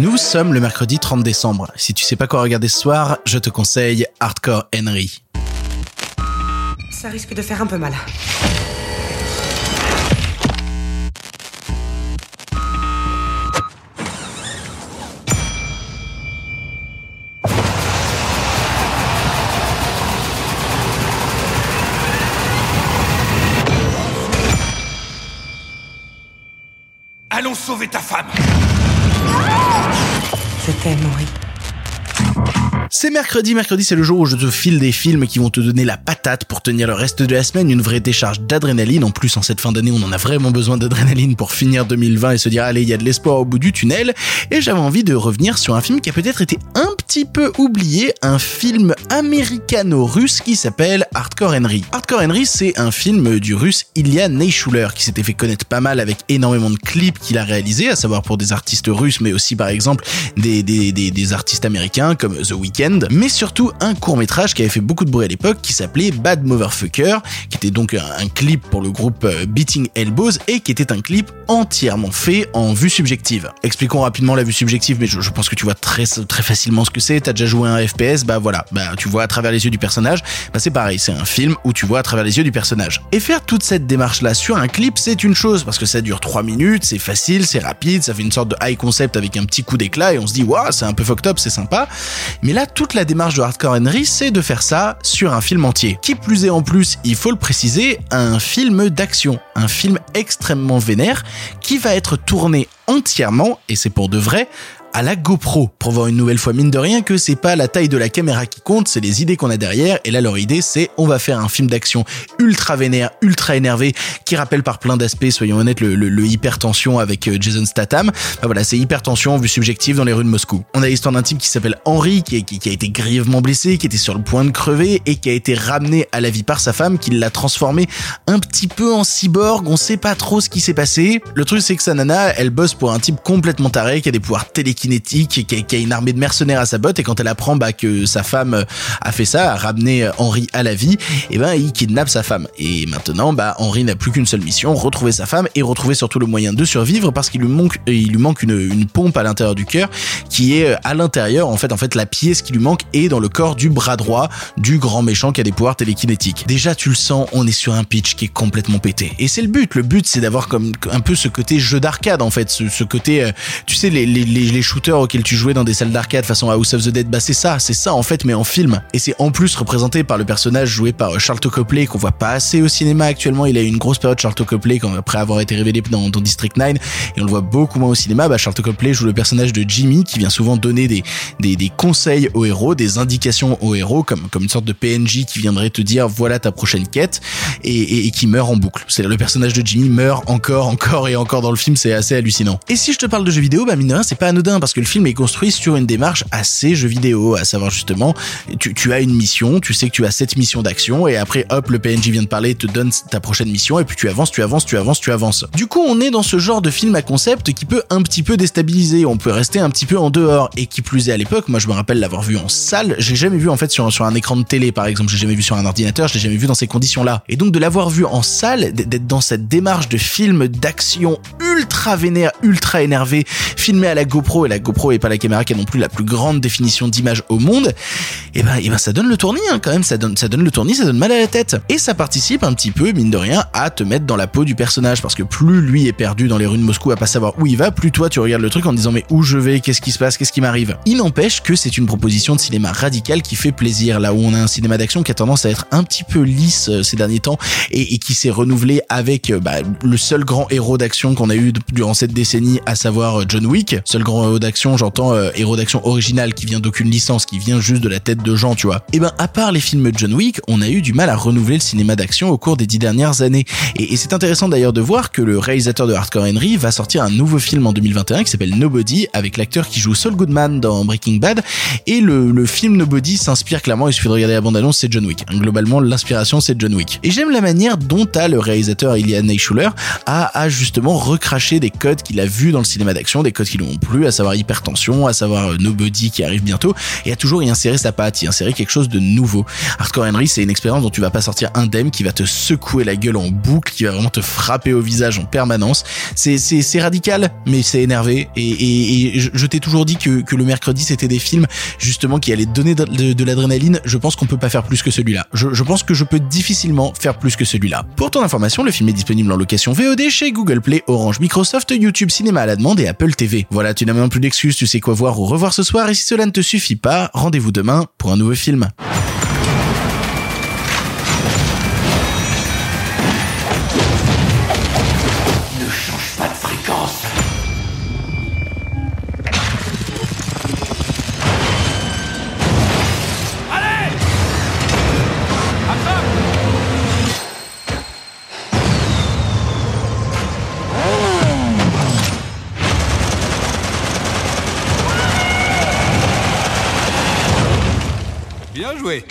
Nous sommes le mercredi 30 décembre. Si tu sais pas quoi regarder ce soir, je te conseille Hardcore Henry. Ça risque de faire un peu mal. Allons sauver ta femme Je t'aime. C'est mercredi, mercredi c'est le jour où je te file des films qui vont te donner la patate pour tenir le reste de la semaine, une vraie décharge d'adrénaline. En plus, en cette fin d'année, on en a vraiment besoin d'adrénaline pour finir 2020 et se dire allez, il y a de l'espoir au bout du tunnel. Et j'avais envie de revenir sur un film qui a peut-être été un petit peu oublié, un film américano-russe qui s'appelle Hardcore Henry. Hardcore Henry, c'est un film du russe Ilya Neishuler qui s'était fait connaître pas mal avec énormément de clips qu'il a réalisés, à savoir pour des artistes russes, mais aussi par exemple des, des, des, artistes américains comme The Weeknd, mais surtout un court métrage qui avait fait beaucoup de bruit à l'époque qui s'appelait Bad Motherfucker, qui était donc un, clip pour le groupe euh, Beating Elbows et qui était un clip entièrement fait en vue subjective. Expliquons rapidement la vue subjective, mais je, pense que tu vois très très facilement ce que c'est. T'as déjà joué un FPS, bah voilà, bah tu vois à travers les yeux du personnage. Bah c'est pareil, c'est un film où tu vois à travers les yeux du personnage. Et faire toute cette démarche là sur un clip, c'est une chose parce que ça dure 3 minutes, c'est facile, c'est rapide, ça fait une sorte de high concept avec un petit coup d'éclat et on se dit waouh, c'est un peu fucked up, c'est sympa. Mais là, toute la démarche de Hardcore Henry, c'est de faire ça sur un film entier. Qui plus est en plus, il faut le préciser, un film d'action, un film extrêmement vénère qui va être tourné entièrement, et c'est pour de vrai, à la GoPro pour voir une nouvelle fois mine de rien que c'est pas la taille de la caméra qui compte, c'est les idées qu'on a derrière et là leur idée c'est on va faire un film d'action ultra vénère, ultra énervé qui rappelle par plein d'aspects, soyons honnêtes, le, le, le hypertension avec euh, Jason Statham. Bah voilà, c'est hypertension vue subjective dans les rues de Moscou. On a l'histoire d'un type qui s'appelle Henry qui, qui, qui a été grièvement blessé, qui était sur le point de crever et qui a été ramené à la vie par sa femme qui l'a transformé un petit peu en cyborg, on sait pas trop ce qui s'est passé. Le truc c'est que sa nana, elle bosse pour un type complètement taré qui a des pouvoirs télékinétiques kinétique, qui a, une armée de mercenaires à sa botte, et quand elle apprend bah, que sa femme a fait ça, a ramené Henri à la vie, et ben il kidnappe sa femme. Et maintenant, bah Henri n'a plus qu'une seule mission, retrouver sa femme et retrouver surtout le moyen de survivre parce qu'il lui manque, il lui manque une, pompe à l'intérieur du cœur qui est à l'intérieur. En fait, en fait, la pièce qui lui manque est dans le corps du bras droit du grand méchant qui a des pouvoirs télékinétiques. Déjà, tu le sens, on est sur un pitch qui est complètement pété. Et c'est le but. Le but, c'est d'avoir comme un peu ce côté jeu d'arcade en fait, ce, côté, tu sais, les, les shooters auxquels tu jouais dans des salles d'arcade façon House of the Dead, bah c'est ça, c'est ça en fait, mais en film. Et c'est en plus représenté par le personnage joué par Charlton Copley qu'on voit pas assez au cinéma actuellement. Il a eu une grosse période Charlton Copley quand après avoir été révélé dans, District 9 et on le voit beaucoup moins au cinéma. Bah Charlton Copley joue le personnage de Jimmy qui vient souvent donner des, des, des conseils aux héros, des indications aux héros comme comme une sorte de PNJ qui viendrait te dire voilà ta prochaine quête et, et, qui meurt en boucle. C'est le personnage de Jimmy meurt encore, encore et encore dans le film, c'est assez hallucinant. Et si je te parle de jeux vidéo, bah mine c'est pas anodin parce que le film est construit sur une démarche assez jeu vidéo, à savoir justement, tu, as une mission, tu sais que tu as cette mission d'action, et après, hop, le PNJ vient de parler, te donne ta prochaine mission, et puis tu avances, tu avances, tu avances, tu avances. Du coup, on est dans ce genre de film à concept qui peut un petit peu déstabiliser, on peut rester un petit peu en dehors, et qui plus est à l'époque, moi je me rappelle l'avoir vu en salle, j'ai jamais vu en fait sur, un écran de télé par exemple, j'ai jamais vu sur un ordinateur, je l'ai jamais vu dans ces conditions-là. Et donc de l'avoir vu en salle, d'être dans cette démarche de film d'action ultra ultra énervé, filmé à la GoPro, et la GoPro est pas la caméra qui a non plus la plus grande définition d'image au monde, et ben, et ben ça donne le tournis hein, quand même, ça donne, ça donne le tournis, ça donne mal à la tête. Et ça participe un petit peu, mine de rien, à te mettre dans la peau du personnage, parce que plus lui est perdu dans les rues de Moscou à pas savoir où il va, plus toi tu regardes le truc en disant mais où je vais, qu'est-ce qui se passe, qu'est-ce qui m'arrive? Il n'empêche que c'est une proposition de cinéma radical qui fait plaisir, là où on a un cinéma d'action qui a tendance à être un petit peu lisse euh, ces derniers temps et, et qui s'est renouvelé avec euh, bah, le seul grand héros d'action qu'on a eu durant cette décennie, à savoir euh, John Wick. Seul grand héros d'action, j'entends euh, héros d'action original qui vient d'aucune licence, qui vient juste de la tête de gens, tu vois. Et ben à part les films John Wick, on a eu du mal à renouveler le cinéma d'action au cours des dix dernières années. Et, et c'est intéressant d'ailleurs de voir que le réalisateur de Hardcore Henry va sortir un nouveau film en 2021 qui s'appelle Nobody avec l'acteur qui joue Saul Goodman dans Breaking Bad. Et le, film Nobody s'inspire clairement, il suffit de regarder la bande-annonce, c'est John Wick. Globalement, l'inspiration c'est John Wick. Et j'aime la manière dont a le réalisateur Ilian Neishuler a, a justement recraché des codes qu'il a vus dans le cinéma d'action, des codes qui lui ont plu, à savoir hypertension, à savoir euh, Nobody qui arrive bientôt, et a toujours y insérer sa patte, y insérer quelque chose de nouveau. Hardcore Henry, c'est une expérience dont tu vas pas sortir indemne, qui va te secouer la gueule en boucle, qui va vraiment te frapper au visage en permanence. C'est radical, mais c'est énervé. Et, et, et je, t'ai toujours dit que, que le mercredi c'était des films justement qui allaient donner de, de, l'adrénaline. Je pense qu'on peut pas faire plus que celui-là. Je, je pense que je peux difficilement faire plus que celui-là. Pour ton information, le film est disponible en location VOD chez Google Play, Orange, Microsoft, YouTube Cinéma à la demande et Apple TV. Voilà, tu n'as même plus d'excuses, tu sais quoi voir ou revoir ce soir. Et si cela ne te suffit pas, rendez-vous demain pour un nouveau film. joué.